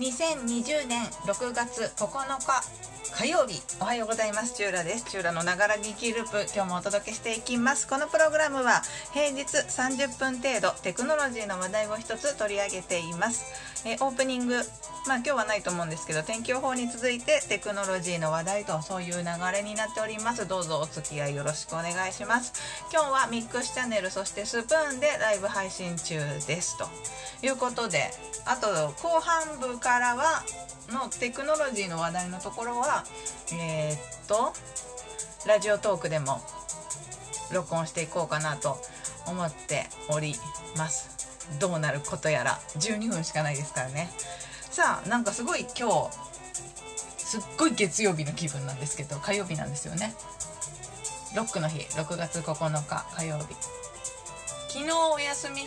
2020年6月9日火曜日。おはようございます。チューラです。チューラのながら聞きループ。今日もお届けしていきます。このプログラムは平日30分程度テクノロジーの話題を一つ取り上げています。えオープニング。まあ今日はないと思うんですけど天気予報に続いてテクノロジーの話題とそういう流れになっております。どうぞお付き合いよろしくお願いします。今日はミックスチャンネルそしてスプーンでライブ配信中です。ということであと後半部からはのテクノロジーの話題のところはえー、っとラジオトークでも録音していこうかなと思っております。どうなることやら12分しかないですからね。さあなんかすごい今日すっごい月曜日の気分なんですけど火曜日なんですよね。ロックの日6月9日火曜日。昨日お休み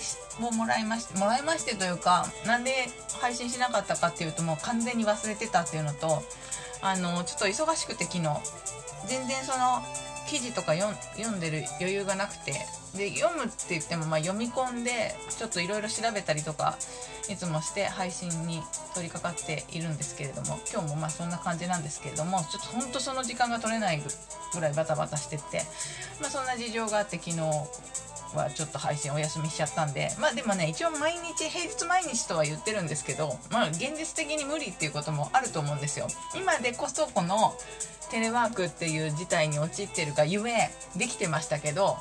をもらいましてもらいましてというかなんで配信しなかったかっていうともう完全に忘れてたっていうのとあのちょっと忙しくて昨日全然その記事とか読んでる余裕がなくてで読むって言ってもまあ読み込んでちょっといろいろ調べたりとかいつもして配信に取り掛かっているんですけれども今日もまあそんな感じなんですけれどもちょっとほんとその時間が取れないぐらいバタバタしてって、まあ、そんな事情があって昨日はちょっと配信お休みしちゃったんでまあでもね一応毎日平日毎日とは言ってるんですけどまあ現実的に無理っていうこともあると思うんですよ。今でこそこのテレワークっていう事態に陥ってるがゆえできてましたけど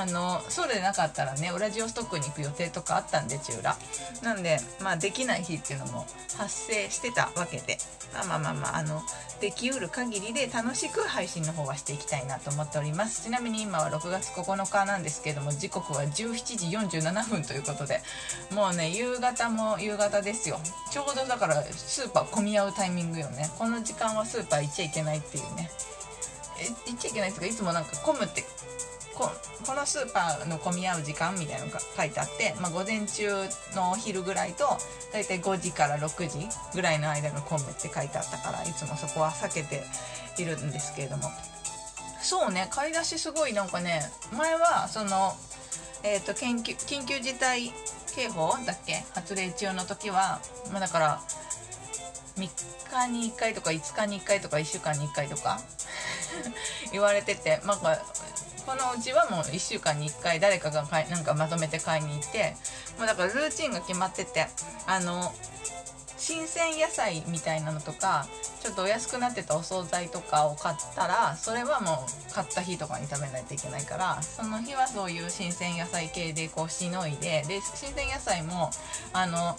あのそうでなかったらねウラジオストックに行く予定とかあったんで中裏なんでまあできない日っていうのも発生してたわけで。まあまあまあまああのできうる限りで楽しく配信の方はしていきたいなと思っております。ちなみに今は6月9日なんですけども時刻は17時47分ということでもうね夕方も夕方ですよ。ちょうどだからスーパー混み合うタイミングよね。この時間はスーパー行っちゃいけないっていうね。え行っちゃいけないっていうかいつもなんか混むってここのスーパーの混み合う時間みたいなのが書いてあって、まあ、午前中のお昼ぐらいと大体5時から6時ぐらいの間が混むって書いてあったからいつもそこは避けているんですけれども。そうね買い出しすごいなんかね前はそのえ、ー、と緊急緊急事態警報だっけ？発令中の時は、まあ、だから3日に1回とか5日に1回とか1週間に1回とか 言われてて、まあ、このうちはもう1週間に1回誰かが買いなんかまとめて買いに行ってもうだからルーチンが決まっててあの新鮮野菜みたいなのとかちょっとお安くなってたお惣菜とかを買ったらそれはもう買った日とかに食べないといけないからその日はそういう新鮮野菜系でこうしのいでで新鮮野菜もあの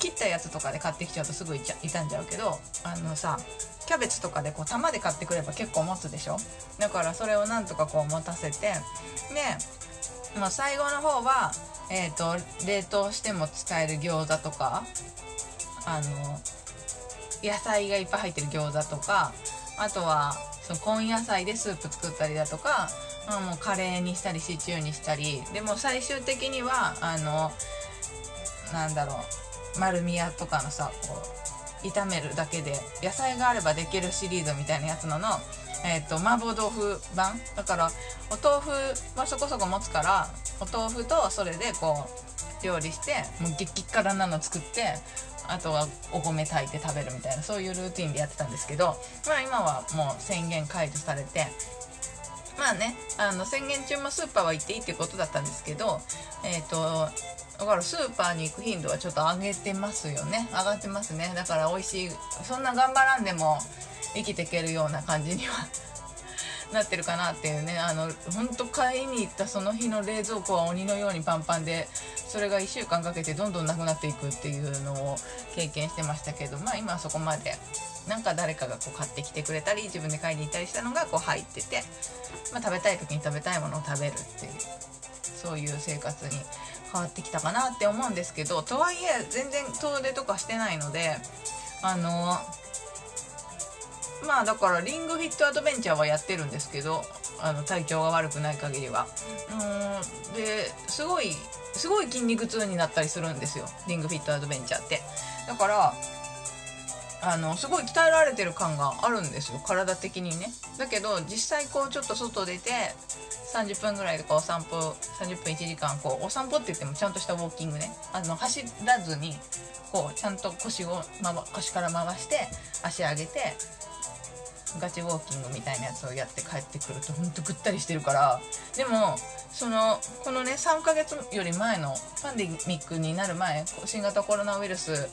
切ったやつとかで買ってきちゃうとすぐ傷んじゃうけどあのさキャベツとかでこう玉で買ってくれば結構持つでしょ？だからそれをなんとかこう持たせてで、まあ、最後の方は、えーと、冷凍しても使える餃子とかあの野菜がいっぱい入ってる餃子とかあとはその根野菜でスープ作ったりだとか、まあ、もうカレーにしたりシチューにしたりでも最終的にはあのなんだろう丸み屋とかのさこう炒めるだけで野菜があればできるシリーズみたいなやつのの、えーと、麻婆豆腐版。だからお豆腐はそこそこ持つからお豆腐とそれでこう料理してもう激辛なの作ってあとはお米炊いて食べるみたいなそういうルーティンでやってたんですけどまあ今はもう宣言解除されてまあねあの宣言中もスーパーは行っていいってことだったんですけどえっ、ー、とだからスーパーに行く頻度はちょっと上げてますよね。上がってますね。だから美味しいそんな頑張らんでも生きていけるような感じには なってるかなっていうね。あの本当買いに行ったその日の冷蔵庫は鬼のようにパンパンでそれが1週間かけてどんどんなくなっていくっていうのを経験してましたけどまあ今はそこまでなんか誰かがこう買ってきてくれたり自分で買いに行ったりしたのがこう入ってて、まあ、食べたい時に食べたいものを食べるっていうそういう生活に変わってきたかなって思うんですけどとはいえ全然遠出とかしてないのであのまあだからリングフィットアドベンチャーはやってるんですけどあの体調が悪くない限りは。うんですごいすごい筋肉痛になったりするんですよリングフィットアドベンチャーって。だからあのすごい鍛えられてる感があるんですよ。体的にね。だけど実際こうちょっと外出て30分ぐらいでこうお散歩30分1時間こうお散歩って言ってもちゃんとしたウォーキングね。あの走らずにこうちゃんと腰を、ま、腰から回して足上げてガチウォーキングみたいなやつをやって帰ってくるとほんとぐったりしてるから。でもそのこのね3ヶ月より前のパンデミックになる前新型コロナウイルス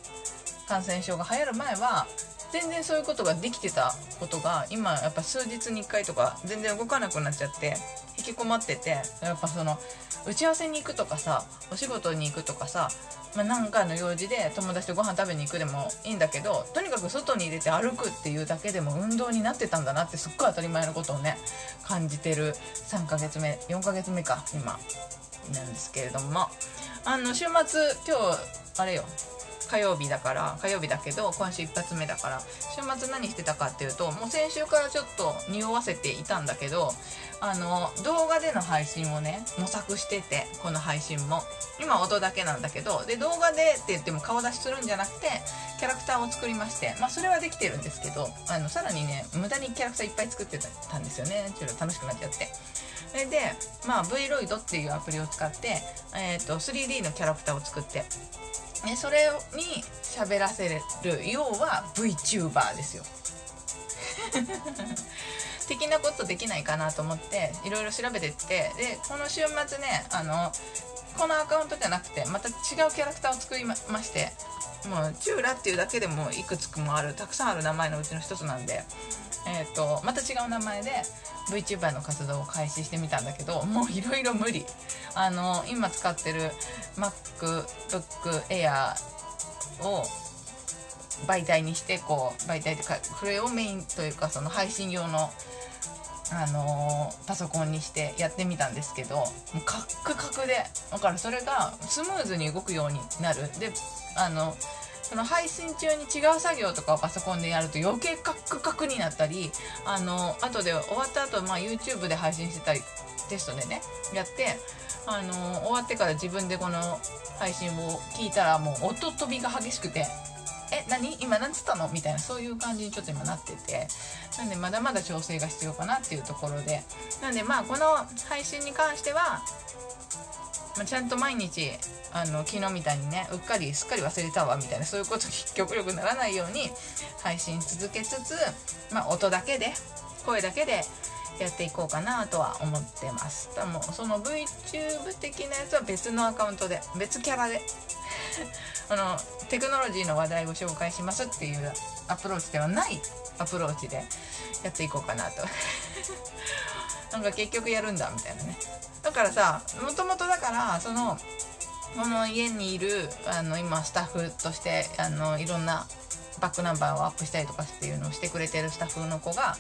感染症が流行る前は全然そういうことができてたことが今やっぱ数日に1回とか全然動かなくなっちゃって引きこもっててやっぱその打ち合わせに行くとかさお仕事に行くとかさ、まあ、何かの用事で友達とご飯食べに行くでもいいんだけどとにかく外に出て歩くっていうだけでも運動になってたんだなってすっごい当たり前のことをね感じてる3ヶ月目4ヶ月目か今なんですけれども。あの週末今日あれよ。火曜日だから火曜日だけど今週一発目だから週末何してたかっていうともう先週からちょっと匂わせていたんだけどあの動画での配信をね模索しててこの配信も。今音だけなんだけどで動画でって言っても顔出しするんじゃなくてキャラクターを作りましてまあそれはできてるんですけどあのさらにね無駄にキャラクターいっぱい作ってたんですよね。ちょっと楽しくなっちゃって。それでまあ Vroid っていうアプリを使って、えー、と 3D のキャラクターを作ってね、それに喋らせる要は VTuber ですよ。的なことできないかなと思っていろいろ調べてってでこの週末ねあのこのアカウントじゃなくてまた違うキャラクターを作りましてもうチューラっていうだけでもいくつくもあるたくさんある名前のうちの一つなんで、えーと、また違う名前で VTuber の活動を開始してみたんだけどもういろいろ無理あの今使ってる MacBook Air を媒体にしてこう媒体というかこれをメインというかその配信用のあの、パソコンにしてやってみたんですけどもうカックカクでだからそれがスムーズに動くようになる。であのその配信中に違う作業とかをパソコンでやると余計カックカクになったりあの後で終わった後、まあ YouTube で配信してたりテストでねやってあの終わってから自分でこの配信を聞いたらもう音飛びが激しくてえ何？今何つったの？みたいなそういう感じにちょっと今なっててなんでまだまだ調整が必要かなっていうところでなんでまあこの配信に関しては、まあ、ちゃんと毎日あの昨日みたいにねうっかりすっかり忘れたわみたいなそういうことに 極力ならないように配信続けつつ、まあ、音だけで声だけでやっていこうかなとは思ってます。でもその VTube 的なやつは別のアカウントで別キャラで あのテクノロジーの話題を紹介しますっていうアプローチではないアプローチでやっていこうかなと。なんか結局やるんだみたいなね。だからさもともとだからそのこの家にいるあの今スタッフとしてあのいろんなバックナンバーをアップしたりとかっていうのをしてくれてるスタッフの子が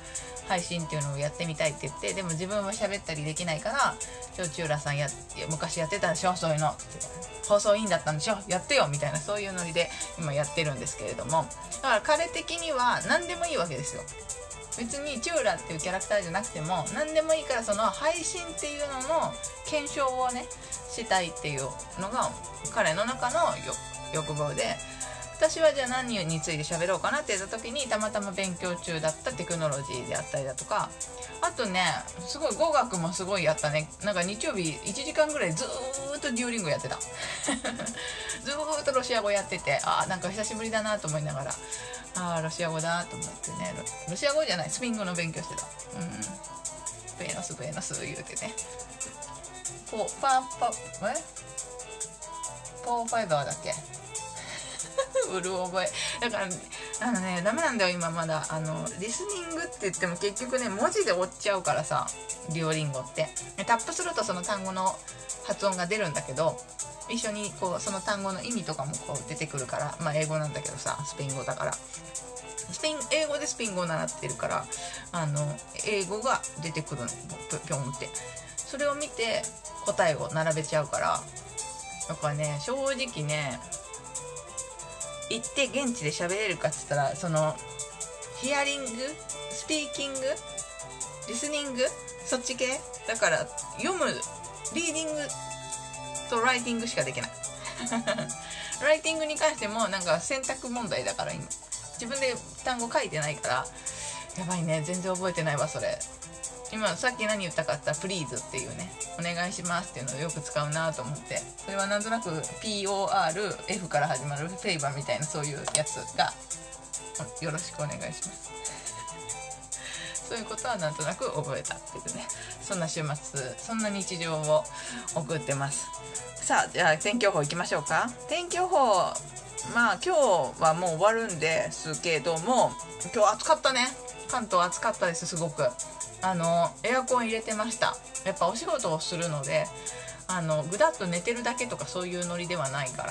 配信っていうのをやってみたいって言ってでも自分は喋ったりできないから「ちょラさんや昔やってたでしょそういうの」放送委員だったんでしょやってよみたいなそういうノリで今やってるんですけれども。だから彼的には何でもいいわけですよ。別にチューラっていうキャラクターじゃなくても何でもいいからその配信っていうのの検証をねしたいっていうのが彼の中の欲望で私はじゃあ何について喋ろうかなって言った時にたまたま勉強中だったテクノロジーであったりだとかあとねすごい語学もすごいやったね。なんか日曜日1時間ぐらいずーっとデューリングやってた。ずーっとロシア語やっててああなんか久しぶりだなと思いながらああロシア語だと思ってね。ロシア語じゃないスペイン語の勉強してた。うん。ベーノスベーノス言うてね。ポパパえ？ポーファイバーだっけ？うる覚え。だからあのねダメなんだよ今まだ。あのリスニングって言っても結局ね文字で追っちゃうからさデュオリンゴって。タップするとその単語の発音が出るんだけど一緒にこうその単語の意味とかもこう出てくるからまあ英語なんだけどさスペイン語だから。スペイン英語でスペイン語を習ってるからあの英語が出てくるのぴょんって。それを見て答えを並べちゃうからだからね正直ね行って現地で喋れるかっつったらそのヒアリング？スピーキング？リスニング？そっち系？だから読むリーディング？とライティングしかできない。ライティングに関してもなんか選択問題だから今。自分で単語書いてないからやばいね。全然覚えてないわそれ。今さっき何言ったかったら「プリーズ」っていうね「お願いします」っていうのをよく使うなと思って。それはなんとなく PORF から始まるフェイバーみたいなそういうやつがよろしくお願いします。そういうことはなんとなく覚えたっていうね。そんな週末そんな日常を送ってます。さあじゃあ天気予報いきましょうか。天気予報まあ今日はもう終わるんですけども今日暑かったね。関東暑かったですすごく。あのエアコン入れてました。やっぱお仕事をするのであのぐだっと寝てるだけとかそういうノリではないか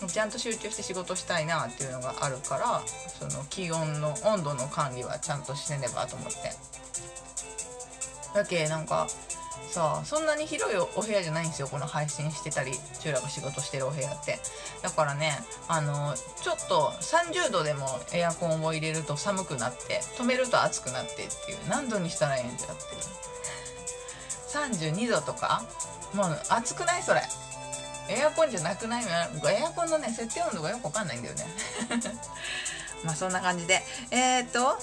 らちゃんと集中して仕事したいなっていうのがあるからその気温の温度の管理はちゃんとしねばと思って。だけなんかさあそんなに広いお部屋じゃないんですよこの配信してたりチューラが仕事してるお部屋って。だからねあのちょっと30度でもエアコンを入れると寒くなって止めると暑くなってっていう何度にしたらええんじゃっていう。32度とかもう暑くないそれ。エアコンじゃなくないエアコンのね設定温度がよくわかんないんだよね。まあそんな感じで。えー、っと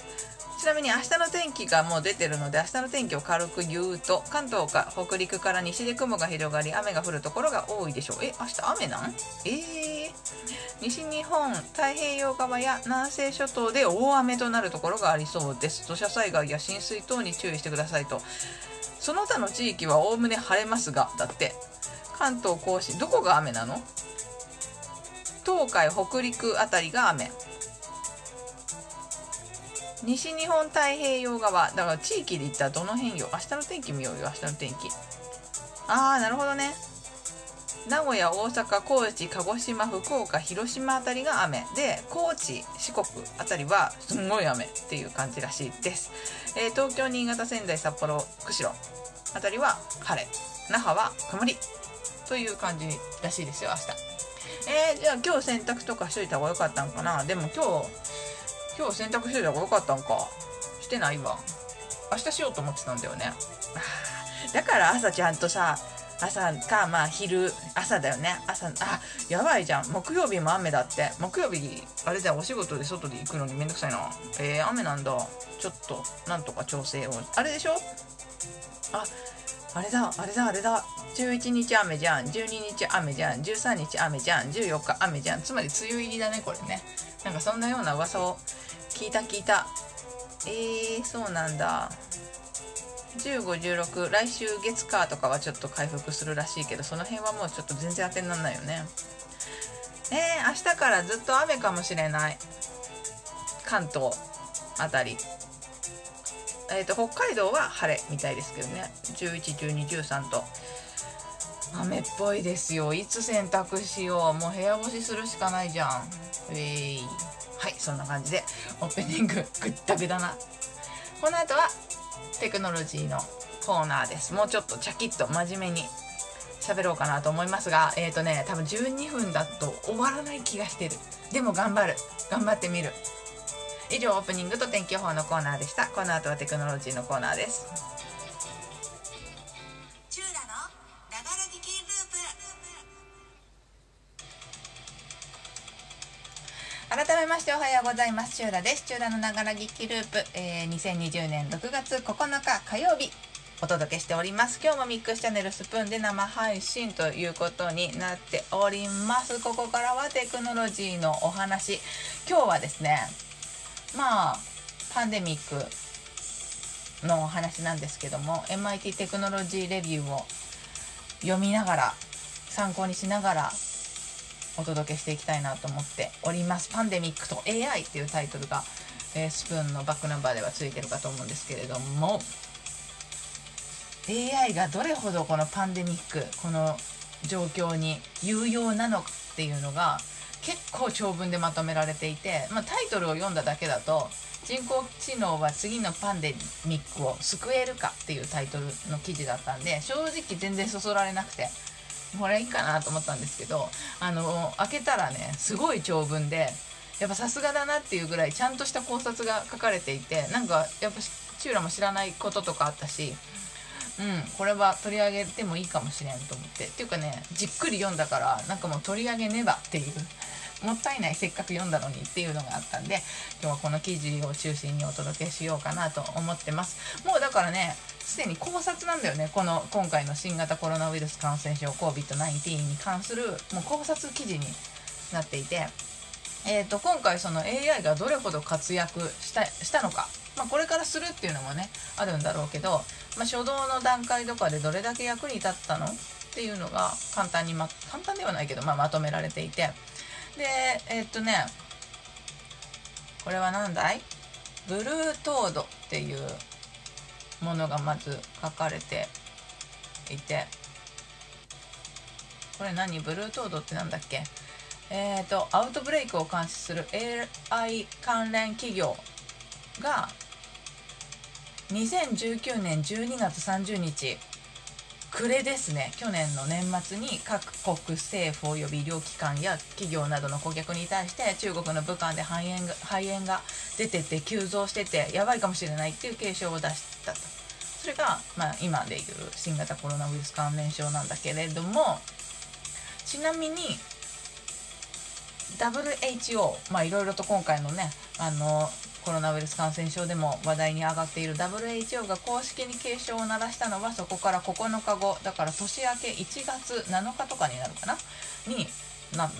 ちなみに明日の天気がもう出てるので明日の天気を軽く言うと関東か北陸から西で雲が広がり雨が降るところが多いでしょう。え明日雨なん？えー、西日本太平洋側や南西諸島で大雨となるところがありそうです。土砂災害や浸水等に注意してくださいと。その他の地域はおおむね晴れますがだって関東甲信どこが雨なの？東海北陸あたりが雨。西日本太平洋側。だから地域で言ったらどの辺よ？明日の天気見ようよ明日の天気。ああなるほどね。名古屋大阪高知鹿児島福岡広島あたりが雨。で高知四国あたりはすんごい雨っていう感じらしいです、えー、東京新潟仙台札幌釧路あたりは晴れ。那覇は曇り。という感じらしいですよ明日。えー、じゃあ今日洗濯とかしといた方がよかったんかな？でも今日今日洗濯しといた方がよかったんか。してないわ。明日しようと思ってたんだよね。だから朝ちゃんとさ朝かまあ昼朝だよね。朝あやばいじゃん。木曜日も雨だって。木曜日あれだよ。お仕事で外で行くのにめんどくさいな。えー、雨なんだ。ちょっとなんとか調整を。あれでしょ？ああれだ。あれだ。あれだ。11日雨じゃん。12日雨じゃん。13日雨じゃん。14日雨じゃん。つまり梅雨入りだねこれね。なんかそんなような噂を聞いた聞いた。えー、そうなんだ。1516来週月火とかはちょっと回復するらしいけどその辺はもうちょっと全然当てにならないよね。えー、明日からずっと雨かもしれない。関東あたり。えーと、北海道は晴れみたいですけどね。111213と。雨っぽいですよ。いつ洗濯しよう。もう部屋干しするしかないじゃん。えー、はいそんな感じで。オープニングぐったぐだなこの後はテクノロジーのコーナーです。もうちょっとチャキッと真面目に喋ろうかなと思いますがえっ、ー、とね多分12分だと終わらない気がしてる。でも頑張る。頑張ってみる。以上オープニングと天気予報のコーナーでした。この後はテクノロジーのコーナーです。改めましておはようございます。チューラです。チューラのながら聞きループ、えー、2020年6月9日火曜日。お届けしております。今日もミックスチャンネルスプーンで生配信ということになっております。ここからはテクノロジーのお話。今日はですねまあパンデミックのお話なんですけども MIT テクノロジーレビューを読みながら参考にしながらお届けしていきたいなと思っております。パンデミックと AI っていうタイトルが、えー、スプーンのバックナンバーではついてるかと思うんですけれども AI がどれほどこのパンデミックこの状況に有用なのかっていうのが結構長文でまとめられていて、まあ、タイトルを読んだだけだと人工知能は次のパンデミックを救えるかっていうタイトルの記事だったんで正直全然そそられなくてこれいいかなと思ったんですけどあの開けたらねすごい長文でやっぱさすがだなっていうぐらいちゃんとした考察が書かれていてなんかやっぱチューラも知らないこととかあったしうんこれは取り上げてもいいかもしれんと思って。っていうかねじっくり読んだからなんかもう取り上げねばっていうもったいないせっかく読んだのにっていうのがあったんで今日はこの記事を中心にお届けしようかなと思ってます。もうだからねすでに考察なんだよね。この今回の新型コロナウイルス感染症 COVID-19 に関するもう考察記事になっていて、えー、と今回その AI がどれほど活躍したしたのか、まあ、これからするっていうのもねあるんだろうけど、まあ、初動の段階とかでどれだけ役に立ったの？っていうのが簡単に、ま、簡単ではないけど、まあ、まとめられていて。でえー、っとねこれは何だい？ブルートードっていうものがまず書かれていて。これ何？ブルートードって何だっけ？えっ、ー、とアウトブレイクを監視する AI 関連企業が2019年12月30日暮れですね。去年の年末に各国政府及び医療機関や企業などの顧客に対して中国の武漢で肺炎が肺炎が出てて急増しててやばいかもしれないっていう警鐘を出しそれが、まあ、今でいう新型コロナウイルス関連症なんだけれどもちなみに WHO まあいろいろと今回のねあのコロナウイルス感染症でも話題に上がっている WHO が公式に警鐘を鳴らしたのはそこから9日後だから年明け1月7日とかになるかな？になる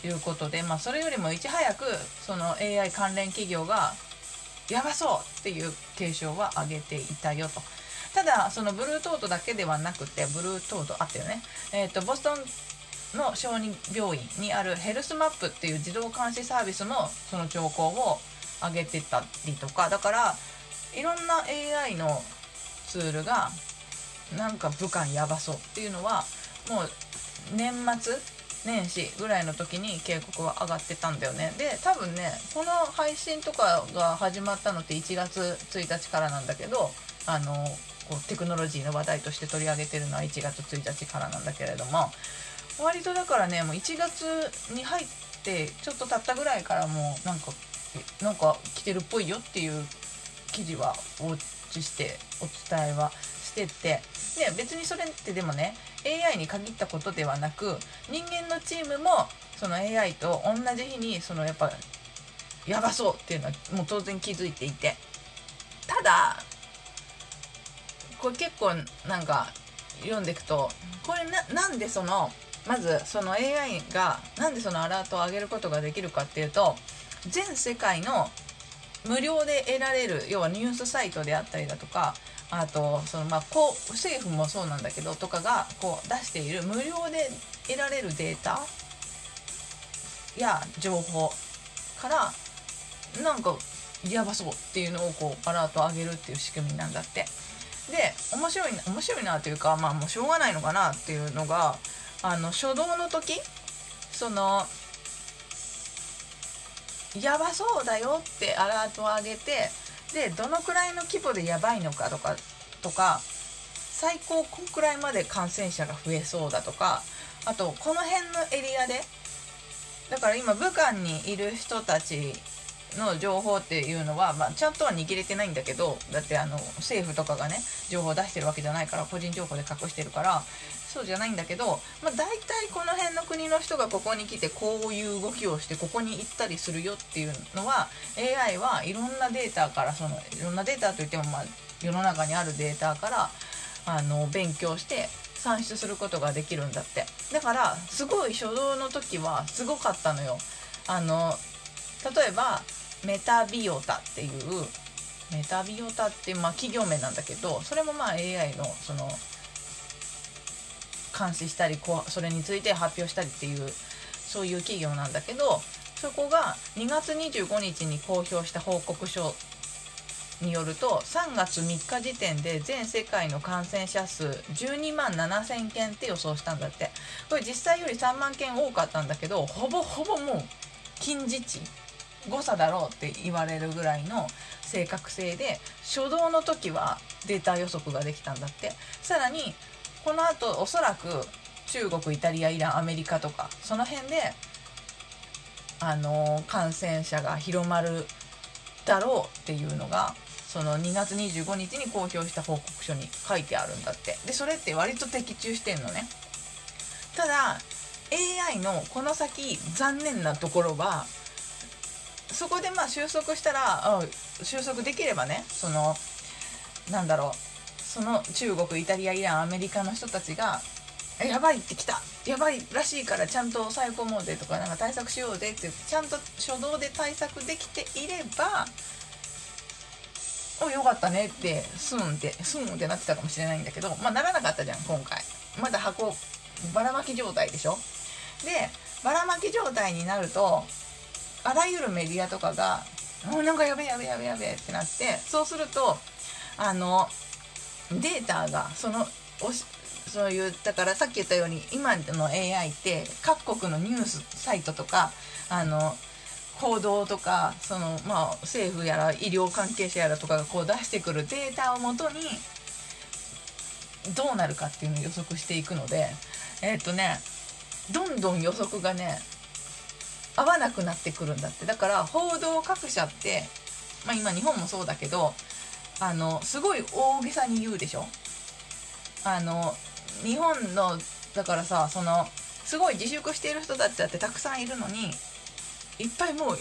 ということで、まあ、それよりもいち早くその AI 関連企業がやばそうっていう警鐘は上げていたよと。ただそのブルートートだけではなくてブルートートあったよね、えーと、ボストンの小児病院にあるヘルスマップっていう自動監視サービスもその兆候を上げてたりとかだからいろんな AI のツールがなんか武漢やばそうっていうのはもう年末年始ぐらいの時に警告は上がってたんだよね。で多分ねこの配信とかが始まったのって1月1日からなんだけどあのこうテクノロジーの話題として取り上げてるのは1月1日からなんだけれども割とだからねもう1月に入ってちょっと経ったぐらいからもうなんかなんか来てるっぽいよっていう記事はお知してお伝えはしててで別にそれってでもね AI に限ったことではなく人間のチームもその AI と同じ日にそのやっぱやばそうっていうのはもう当然気づいていて。ただこれ結構なんか読んでいくとこれななんでそのまずその AI がなんでそのアラートを上げることができるかっていうと全世界の無料で得られる要はニュースサイトであったりだとかあとそのまあこう政府もそうなんだけどとかがこう出している無料で得られるデータや情報からなんかやばそうっていうのをこうアラート上げるっていう仕組みなんだってで面白い面白いなというかまあもうしょうがないのかなっていうのがあの初動の時そのやばそうだよってアラートを上げてでどのくらいの規模でやばいのかとかとか最高こんくらいまで感染者が増えそうだとかあとこの辺のエリアでだから今武漢にいる人たちの情報っていうのは、まあ、ちゃんとは握れてないんだけどだってあの政府とかがね情報を出してるわけじゃないから個人情報で隠してるからそうじゃないんだけど、まあ、大体この辺の国の人がここに来てこういう動きをしてここに行ったりするよっていうのは AI はいろんなデータからそのいろんなデータといっても、まあ、世の中にあるデータからあの勉強して算出することができるんだって。だからすごい初動の時はすごかったのよ。あの例えばメタビオタっていうメタビオタってまあ企業名なんだけどそれもまあ AI のその監視したりこうそれについて発表したりっていうそういう企業なんだけどそこが2月25日に公表した報告書によると3月3日時点で全世界の感染者数12万7000件って予想したんだって。これ実際より3万件多かったんだけどほぼほぼもう近似値。誤差だろうって言われるぐらいの正確性で初動の時はデータ予測ができたんだって。さらにこのあとおそらく中国イタリアイランアメリカとかその辺であの感染者が広まるだろうっていうのがその2月25日に公表した報告書に書いてあるんだって。でそれって割と的中してんのね。ただ AI のこの先残念なところはそこでまあ収束したら収束できればねそのなんだろうその中国イタリアイランアメリカの人たちがやばいってきた。やばいらしいからちゃんと抑え込もうぜとかなんか対策しようぜってちゃんと初動で対策できていればおよかったねってスンってスンってなってたかもしれないんだけどまあならなかったじゃん今回。まだ箱ばらまき状態でしょ？でばらまき状態になるとあらゆるメディアとかが「もうなんかやべえやべえやべえやべえ」ってなってそうするとあのデータがそのおしそういうだからさっき言ったように今の AI って各国のニュースサイトとかあの報道とかその、まあ、政府やら医療関係者やらとかがこう出してくるデータをもとにどうなるかっていうのを予測していくのでえっ、とねどんどん予測がね合わなくなってくるんだって。だから報道各社って、まあ、今日本もそうだけどあのすごい大げさに言うでしょ？あの日本のだからさそのすごい自粛している人たちだってたくさんいるのにいっぱいもう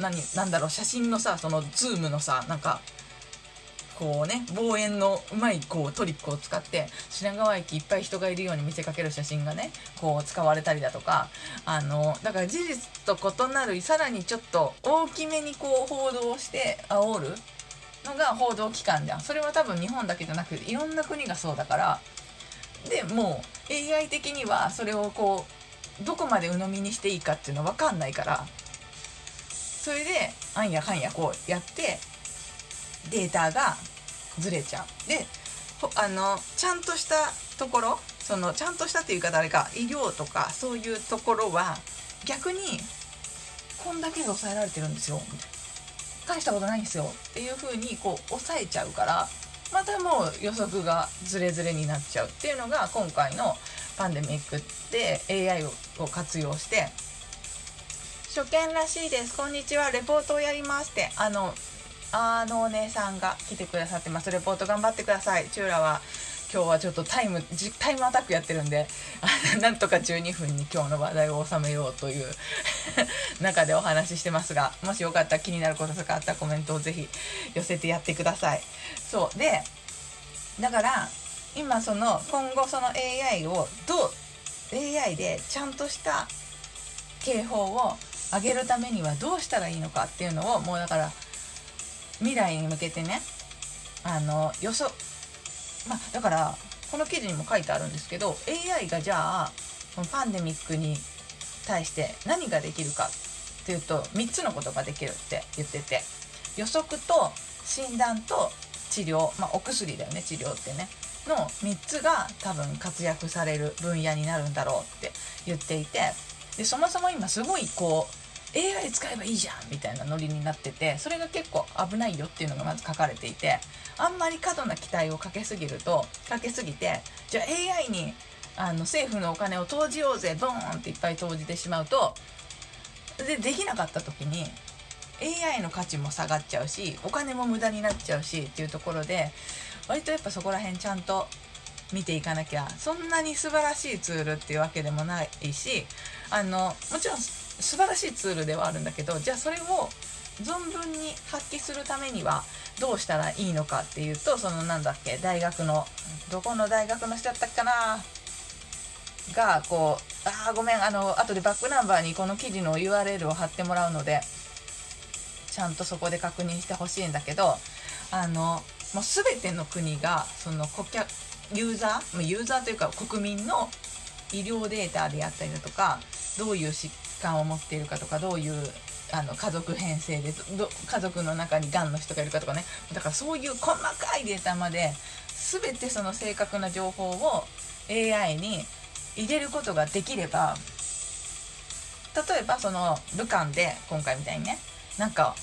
何なんだろう写真のさそのズームのさなんかこうね望遠のうまいこうトリックを使って品川駅いっぱい人がいるように見せかける写真がねこう使われたりだとかあのだから事実と異なるさらにちょっと大きめにこう報道して煽るのが報道機関じゃんそれは多分日本だけじゃなくていろんな国がそうだから。でもう AI 的にはそれをこうどこまで鵜呑みにしていいかっていうの分かんないから。それであんやかんやこうやってデータがずれちゃう。であのちゃんとしたところそのちゃんとしたっていう言い方あれか医療とかそういうところは逆にこんだけで抑えられてるんですよみたいな。大したことないんですよっていう風にこう抑えちゃうからまたもう予測がズレズレになっちゃう。っていうのが今回のパンデミックで AI を活用して初見らしいです。こんにちは。レポートをやりますってあのあのお姉さんが来てくださってます。レポート頑張ってください。チューラは今日はちょっとタイムタイムアタックやってるんで なんとか12分に今日の話題を収めようという 中でお話ししてますがもしよかったら気になることとかあったらコメントをぜひ寄せてやってください。そう。でだから今その今後その AI をどう AI でちゃんとした警報を上げるためにはどうしたらいいのかっていうのをもうだから未来に向けてねあの予想まあだからこの記事にも書いてあるんですけど AI がじゃあパンデミックに対して何ができるかっていうと3つのことができるって言ってて予測と診断と治療、まあ、お薬だよね治療ってね。の3つが多分活躍される分野になるんだろうって言っていてでそもそも今すごいこう AI 使えばいいじゃんみたいなノリになっててそれが結構危ないよっていうのがまず書かれていてあんまり過度な期待をかけすぎるとかけすぎてじゃあ AI にあの政府のお金を投じようぜドーンっていっぱい投じてしまうとでできなかった時に AI の価値も下がっちゃうしお金も無駄になっちゃうしっていうところで割とやっぱそこら辺ちゃんと見ていかなきゃそんなに素晴らしいツールっていうわけでもないしあのもちろん素晴らしいツールではあるんだけどじゃあそれを存分に発揮するためにはどうしたらいいのかっていうとそのなんだっけ大学のどこの大学の人だったっけながこうああごめんあの後でバックナンバーにこの記事の URL を貼ってもらうのでちゃんとそこで確認してほしいんだけどあのもう全ての国がその顧客ユーザーユーザーというか国民の医療データであったりだとかどういう疾患を持っているかとかどういうあの家族編成でど家族の中にがんの人がいるかとかね。だからそういう細かいデータまで全てその正確な情報を AI に入れることができれば例えばその武漢で今回みたいにねなんか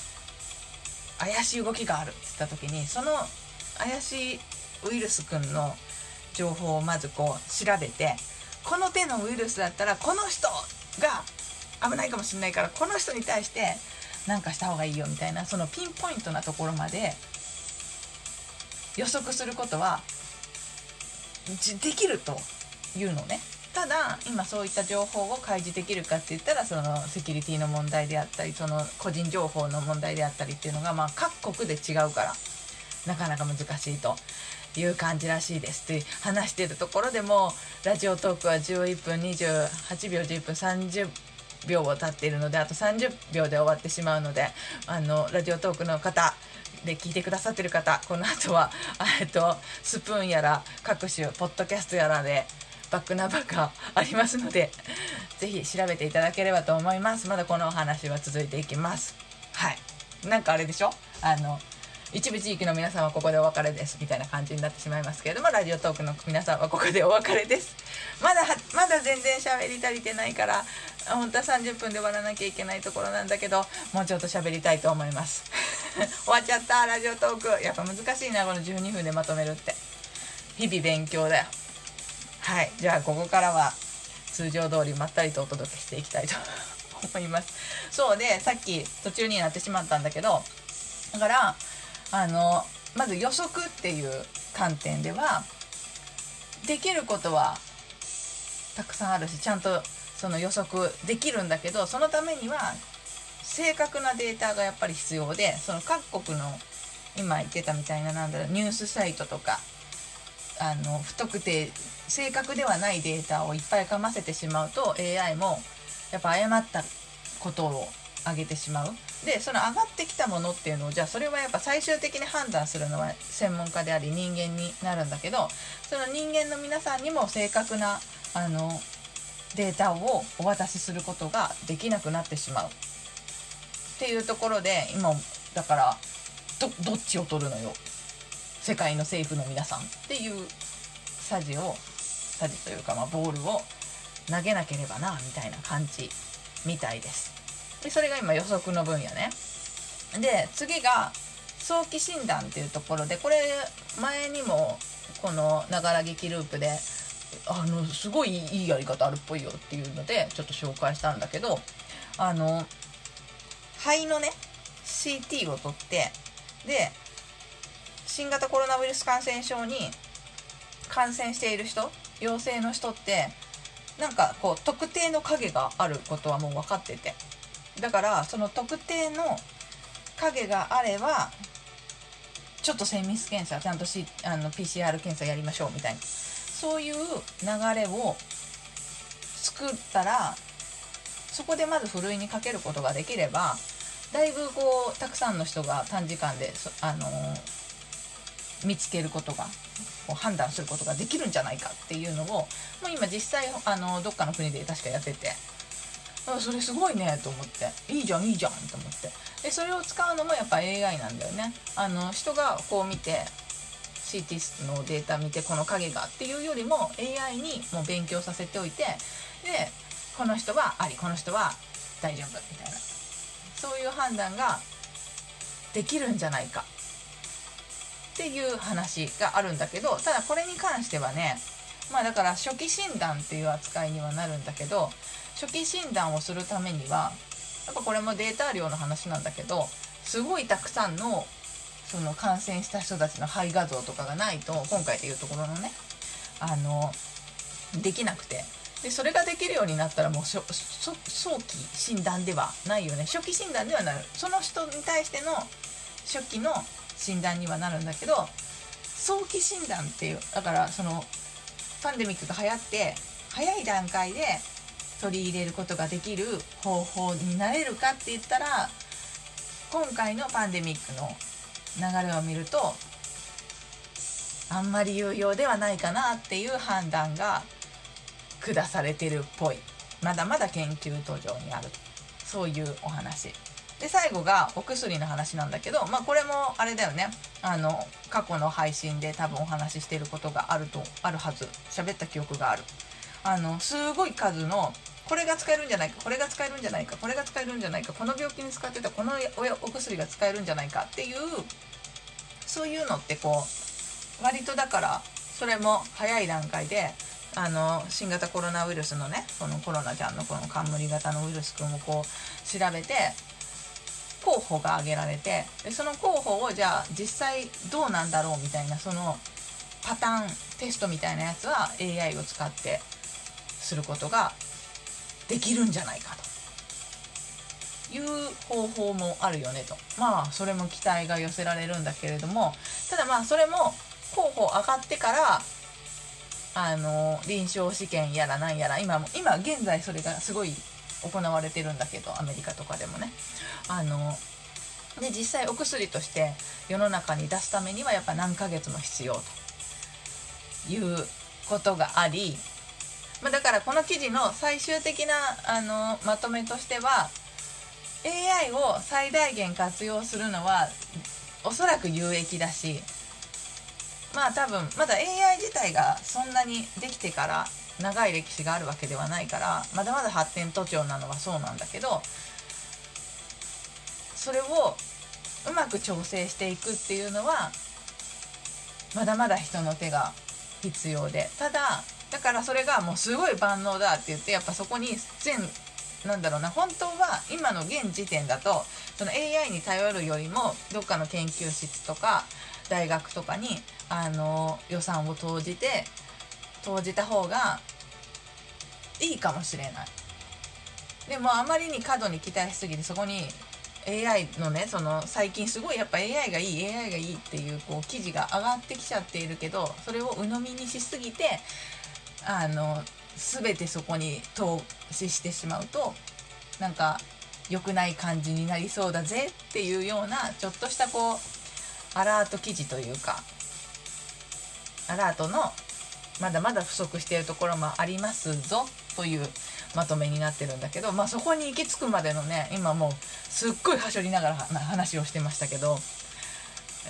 怪しい動きがあるって言った時にその怪しいウイルスくんの情報をまずこう調べてこの手のウイルスだったらこの人が危ないかもしれないからこの人に対して何かした方がいいよみたいなそのピンポイントなところまで予測することはできるというのね。ただ今そういった情報を開示できるかって言ったらそのセキュリティの問題であったりその個人情報の問題であったりっていうのがまあ各国で違うからなかなか難しいと。いう感じらしいですって話してるところでもラジオトークは11分28秒11分30秒を経っているのであと30秒で終わってしまうのであのラジオトークの方で聞いてくださってる方この後はえっとスプーンやら各種ポッドキャストやらでバックナンバーがありますので是非調べていただければと思います。まだこのお話は続いていきます。はい。なんかあれでしょ？あの一部地域の皆さんはここでお別れですみたいな感じになってしまいますけれどもラジオトークの皆さんはここでお別れです。まだまだ全然喋り足りてないから本当は30分で終わらなきゃいけないところなんだけどもうちょっと喋りたいと思います。終わっちゃったラジオトーク。やっぱ難しいなこの12分でまとめるって。日々勉強だよ。はい。じゃあここからは通常通りまったりとお届けしていきたいと思います。そうでさっき途中になってしまったんだけどだからあのまず予測っていう観点ではできることはたくさんあるしちゃんとその予測できるんだけどそのためには正確なデータがやっぱり必要でその各国の今言ってたみたいななんだろうニュースサイトとかあの不特定正確ではないデータをいっぱいかませてしまうと AI もやっぱ誤ったことを上げてしまう。でその上がってきたものっていうのをじゃあそれはやっぱ最終的に判断するのは専門家であり人間になるんだけどその人間の皆さんにも正確なあのデータをお渡しすることができなくなってしまうっていうところで今だからどどっちを取るのよ世界の政府の皆さんっていうさじをさじというか、まあ、ボールを投げなければなみたいな感じみたいです。でそれが今予測の分野ね。で次が早期診断っていうところでこれ前にもこのながら劇ループであのすごいいいやり方あるっぽいよっていうのでちょっと紹介したんだけどあの肺のね CT を取ってで新型コロナウイルス感染症に感染している人陽性の人ってなんかこう特定の影があることはもう分かってて。だからその特定の影があればちょっと精密検査ちゃんと、C、あの PCR 検査やりましょうみたいな。そういう流れを作ったらそこでまずふるいにかけることができればだいぶこうたくさんの人が短時間であの見つけることが判断することができるんじゃないかっていうのをもう今実際あのどっかの国で確かやっててそれすごいねと思っていいじゃんいいじゃんと思って。でそれを使うのもやっぱ AI なんだよね。あの人がこう見て CT のデータ見てこの影がっていうよりも AI にもう勉強させておいてでこの人はありこの人は大丈夫みたいな。そういう判断ができるんじゃないか。っていう話があるんだけどただこれに関してはねまあだから初期診断っていう扱いにはなるんだけど初期診断をするためにはやっぱこれもデータ量の話なんだけどすごいたくさんのその感染した人たちの肺画像とかがないと今回でいうところのねあのできなくて。でそれができるようになったらもう早期診断ではないよね。初期診断ではなる。その人に対しての初期の診断にはなるんだけど早期診断っていうだからそのパンデミックが流行って早い段階で取り入れることができる方法になれるかって言ったら今回のパンデミックの流れを見るとあんまり有用ではないかなっていう判断が下されてるっぽい。まだまだ研究途上にあるそういうお話。で最後がお薬の話なんだけどまあこれもあれだよね。あの過去の配信で多分お話ししてることがあるとあるはず。喋った記憶がある。あのすごい数のこれが使えるんじゃないかこれが使えるんじゃないかこれが使えるんじゃないかこの病気に使ってたこのお薬が使えるんじゃないかっていうそういうのってこう割とだからそれも早い段階であの新型コロナウイルスのねこのコロナちゃんのこの冠型のウイルスくんをこう調べて候補が挙げられてでその候補をじゃあ実際どうなんだろうみたいなそのパターンテストみたいなやつは AI を使ってすることができるんじゃないかという方法もあるよねと。まあそれも期待が寄せられるんだけれども。ただまあそれも候補上がってからあの臨床試験やらなんやら今も今現在それがすごい行われてるんだけどアメリカとかでもね。あので実際お薬として世の中に出すためにはやっぱ何ヶ月も必要ということがあり、まあ、だからこの記事の最終的なあのまとめとしては AI を最大限活用するのはおそらく有益だしまあ多分まだ AI 自体がそんなにできてから長い歴史があるわけではないからまだまだ発展途上なのはそうなんだけどそれをうまく調整していくっていうのはまだまだ人の手が必要で。ただだからそれがもうすごい万能だって言ってやっぱそこに全なんだろうな本当は今の現時点だとその AI に頼るよりもどっかの研究室とか大学とかにあの予算を投じて投じた方がいいかもしれない。でもあまりに過度に期待しすぎてそこに AI のねその最近すごいやっぱ AI がいい AI がいいっていうこう記事が上がってきちゃっているけどそれを鵜呑みにしすぎてあの全てそこに投資してしまうとなんか良くない感じになりそうだぜっていうようなちょっとしたこうアラート記事というかアラートのまだまだ不足しているところもありますぞというまとめになってるんだけど、まあ、そこに行き着くまでのね今もうすっごいはしょりながら話をしてましたけど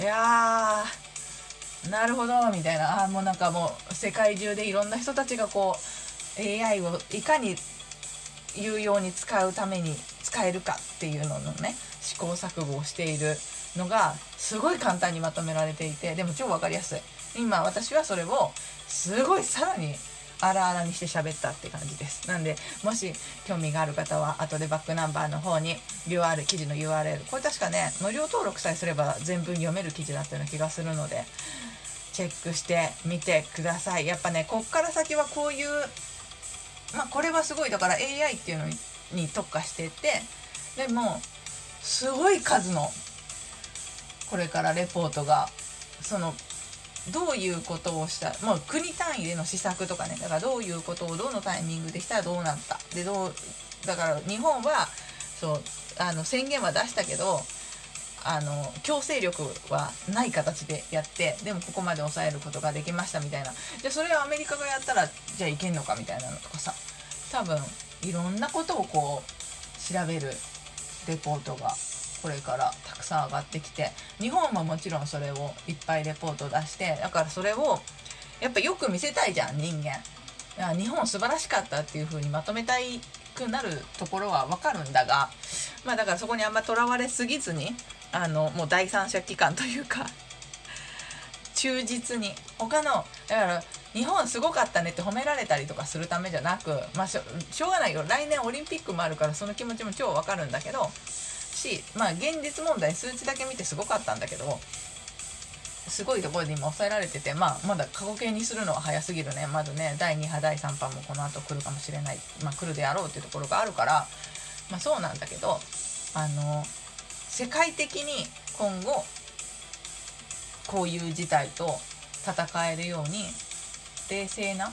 いやーなるほどみたいな。あもうなんかもう世界中でいろんな人たちがこう AI をいかに有用に使うために使えるかっていうののね試行錯誤をしているのがすごい簡単にまとめられていてでも超分かりやすい。今私はそれをすごいさらに荒々にして喋ったって感じです。なんでもし興味がある方は後でバックナンバーの方に UR 記事の URL これ確かね無料登録さえすれば全文読める記事だったような気がするのでチェックしてみてください。やっぱねこっから先はこういうまあこれはすごいだから AI っていうのに特化しててでもすごい数のこれからレポートがそのどういうことをしたもう国単位での施策とかねだからどういうことをどのタイミングでしたらどうなった。でどうだから日本はそうあの宣言は出したけどあの強制力はない形でやってでもここまで抑えることができましたみたいな。でそれをアメリカがやったらじゃあいけんのかみたいなのとかさ。多分いろんなことをこう調べるレポートがこれからたくさん上がってきて日本ももちろんそれをいっぱいレポート出してだからそれをやっぱよく見せたいじゃん人間。日本素晴らしかったっていう風にまとめたいくなるところは分かるんだがまあだからそこにあんまとらわれすぎずにあのもう第三者機関というか 忠実に。他のだから日本すごかったねって褒められたりとかするためじゃなくまあしょしょうがないよ。来年オリンピックもあるからその気持ちも超わかるんだけどしまあ現実問題数値だけ見てすごかったんだけどすごいところで今抑えられてて、まあ、まだ過去形にするのは早すぎるね。まずね第2波第3波もこの後来るかもしれない、まあ、来るであろうっていうところがあるから、まあ、そうなんだけどあの世界的に今後こういう事態と戦えるように冷静な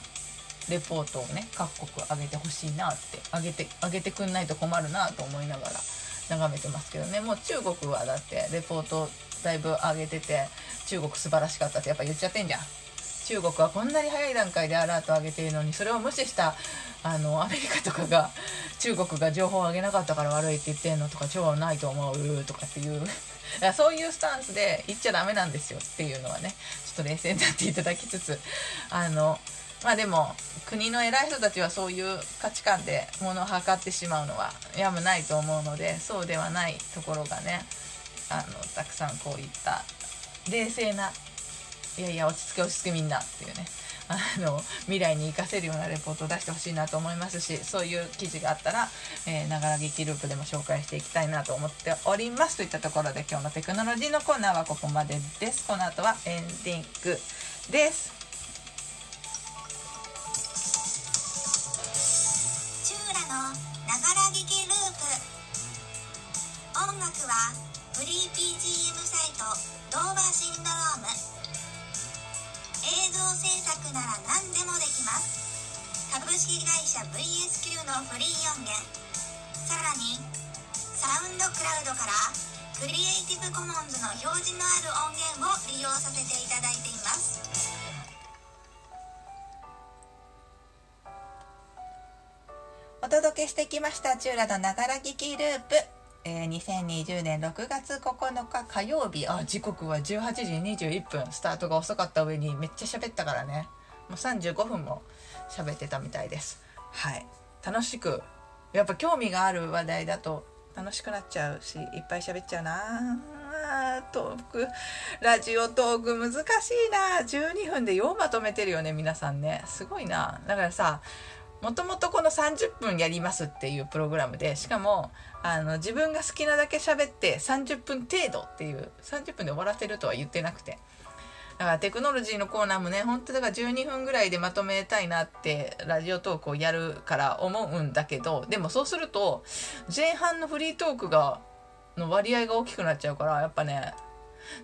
レポートをね各国上げてほしいなって上げて上げてくんないと困るなと思いながら。眺めてますけどね。もう中国はだってレポートだいぶ上げてて中国素晴らしかったってやっぱ言っちゃってんじゃん。中国はこんなに早い段階でアラート上げているのにそれを無視したあのアメリカとかが中国が情報を上げなかったから悪いって言ってんのとか超ないと思うとかっていう。そういうスタンスで言っちゃダメなんですよっていうのはねちょっと冷静になっていただきつつあのまあでも国の偉い人たちはそういう価値観で物を測ってしまうのはやむないと思うのでそうではないところがねあのたくさんこういった冷静ないやいや落ち着け落ち着けみんなっていうね あの未来に生かせるようなレポートを出してほしいなと思いますしそういう記事があったらながら劇ループでも紹介していきたいなと思っておりますといったところで今日のテクノロジーのコーナーはここまでです。この後はエンディングです。がら聞きループ音楽はフリー BGM サイトドーバーシンドローム。映像制作なら何でもできます。株式会社 VSQ のフリー音源。さらにサウンドクラウドからクリエイティブコモンズの表示のある音源を利用させていただいています。お届けしてきましたチューラのながら聞きループ、えー、2020年6月9日火曜日。あ時刻は18時21分スタートが遅かった上にめっちゃ喋ったからね。もう35分も喋ってたみたいです。はい。楽しくやっぱ興味がある話題だと楽しくなっちゃうしいっぱい喋っちゃうなトーク。ラジオトーク難しいな12分でようまとめてるよね皆さんね。すごいな。だからさもともとこの30分やりますっていうプログラムでしかもあの自分が好きなだけ喋って30分程度っていう30分で終わらせるとは言ってなくて。だからテクノロジーのコーナーもね本当だから12分ぐらいでまとめたいなってラジオトークをやるから思うんだけどでもそうすると前半のフリートークがの割合が大きくなっちゃうからやっぱね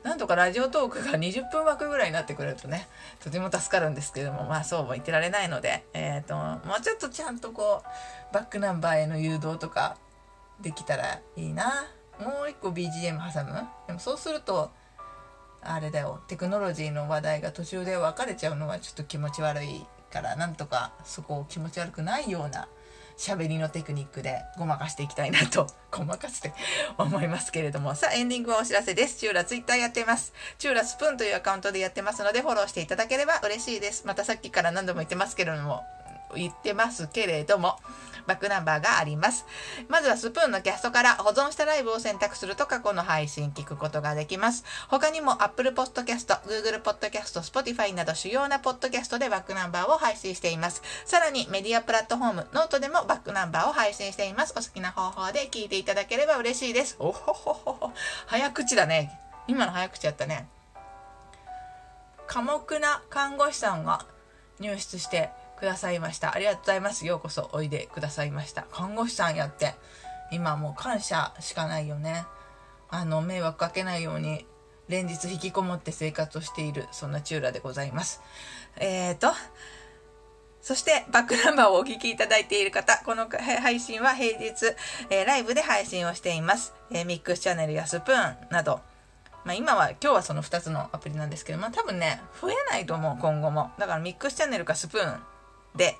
なんとかラジオトークが20分枠ぐらいになってくれるとね、とても助かるんですけれども、まあそうも言ってられないので、えっ、ー、と、もうちょっとちゃんとこう、バックナンバーへの誘導とかできたらいいな。もう一個 BGM 挟む？でもそうすると、あれだよ、テクノロジーの話題が途中で分かれちゃうのはちょっと気持ち悪いから、なんとかそこを気持ち悪くないような喋りのテクニックでごまかしていきたいなと、ごまかして思いますけれども。さあ、エンディングはお知らせです。チューラツイッターやってます。チューラスプーンというアカウントでやってますので、フォローしていただければ嬉しいです。またさっきから何度も言ってますけれども、言ってますけれども、バックナンバーがあります。まずはスプーンのキャストから保存したライブを選択すると過去の配信聞くことができます。他にも Apple Podcast、Google Podcast、Spotify など主要なポッドキャストでバックナンバーを配信しています。さらにメディアプラットフォーム、ノートでもバックナンバーを配信しています。お好きな方法で聞いていただければ嬉しいです。おほほほほ。早口だね。今の早口やったね。寡黙な看護師さんが入室してくださいました。ありがとうございます。ようこそおいでくださいました。看護師さんやって、今もう感謝しかないよね。あの、迷惑かけないように、連日引きこもって生活をしている、そんなチューラでございます。えーと、そして、バックナンバーをお聞きいただいている方、この配信は平日、えー、ライブで配信をしています。えー、ミックスチャンネルやスプーンなど、まあ、今は、今日はその2つのアプリなんですけど、まあ多分ね、増えないと思う、今後も。だからミックスチャンネルかスプーンで、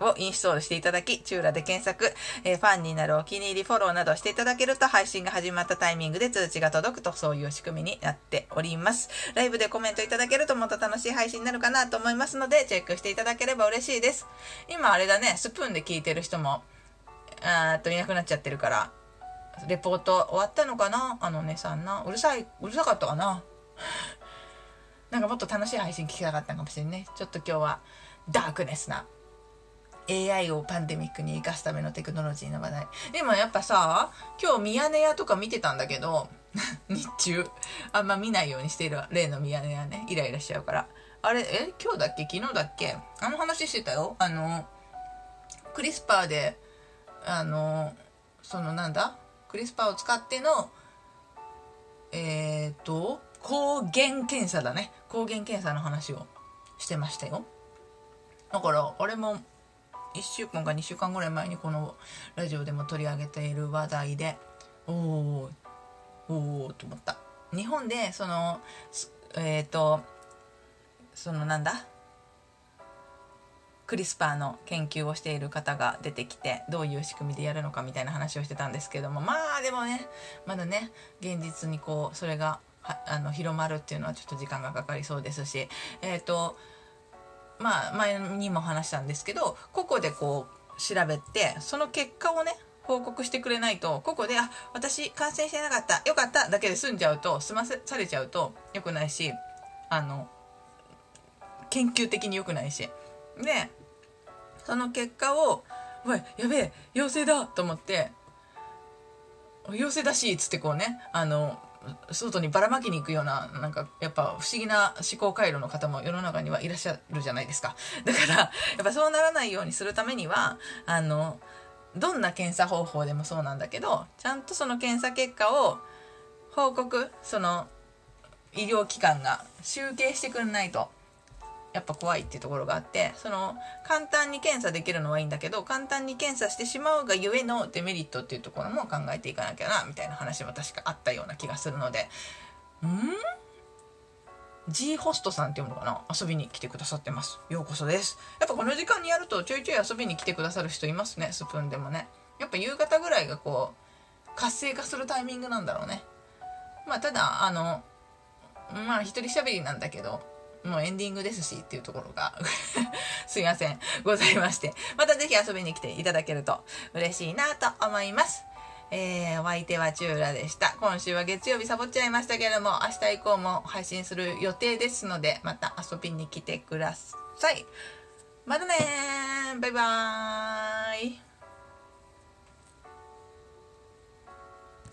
をインストールしていただき、チューラで検索、えー、ファンになるお気に入り、フォローなどしていただけると配信が始まったタイミングで通知が届くと、そういう仕組みになっております。ライブでコメントいただけるともっと楽しい配信になるかなと思いますので、チェックしていただければ嬉しいです。今あれだね、スプーンで聞いてる人も、あーっといなくなっちゃってるから、レポート終わったのかな？あのねさんな。うるさい、うるさかったかな？なんかもっと楽しい配信聞きたかったかもしれんね。ちょっと今日はダークネスな AI をパンデミックに生かすためのテクノロジーの話題。でもやっぱさ、今日ミヤネ屋とか見てたんだけど、日中、あんま見ないようにしている例のミヤネ屋ね、イライラしちゃうから。あれ、え、今日だっけ？昨日だっけ？あの話してたよ。あの、クリスパーで、あの、そのなんだ？クリスパーを使っての、えっ、ー、と、抗原検査だね。抗原検査の話をしてましたよ。だから、あれも1週間か2週間ぐらい前にこのラジオでも取り上げている話題でおおおおと思った。日本でそのえっ、ー、とそのなんだ？クリスパーの研究をしている方が出てきてどういう仕組みでやるのかみたいな話をしてたんですけどもまあでもねまだね現実にこうそれがあの広まるっていうのはちょっと時間がかかりそうですしえっ、ー、とまあ前にも話したんですけど個々でこう調べてその結果をね報告してくれないと個々で「あ私感染してなかったよかった」だけで済んじゃうと済ませされちゃうと良くないしあの研究的に良くないしでその結果を「おいやべえ陽性だ!」と思って「陽性だし」つってこうねあの外にばらまきに行くような、なんか、やっぱ不思議な思考回路の方も世の中にはいらっしゃるじゃないですか。だから、やっぱそうならないようにするためには、あの、どんな検査方法でもそうなんだけどちゃんとその検査結果を報告その医療機関が集計してくんないとやっぱ怖いっていうところがあってその簡単に検査できるのはいいんだけど簡単に検査してしまうがゆえのデメリットっていうところも考えていかなきゃなみたいな話も確かあったような気がするので。ん？G ホストさんっていうのかな？遊びに来てくださってます。ようこそです。やっぱこの時間にやるとちょいちょい遊びに来てくださる人いますねスプーンでもね。やっぱ夕方ぐらいがこう活性化するタイミングなんだろうね。まあただあのまあ一人喋りなんだけどもうエンディングですしっていうところが すいません。ございまして。また是非遊びに来ていただけると嬉しいなと思います。えー、お相手はチューラでした。今週は月曜日サボっちゃいましたけれども、明日以降も配信する予定ですので、また遊びに来てください。またねバイバーイ。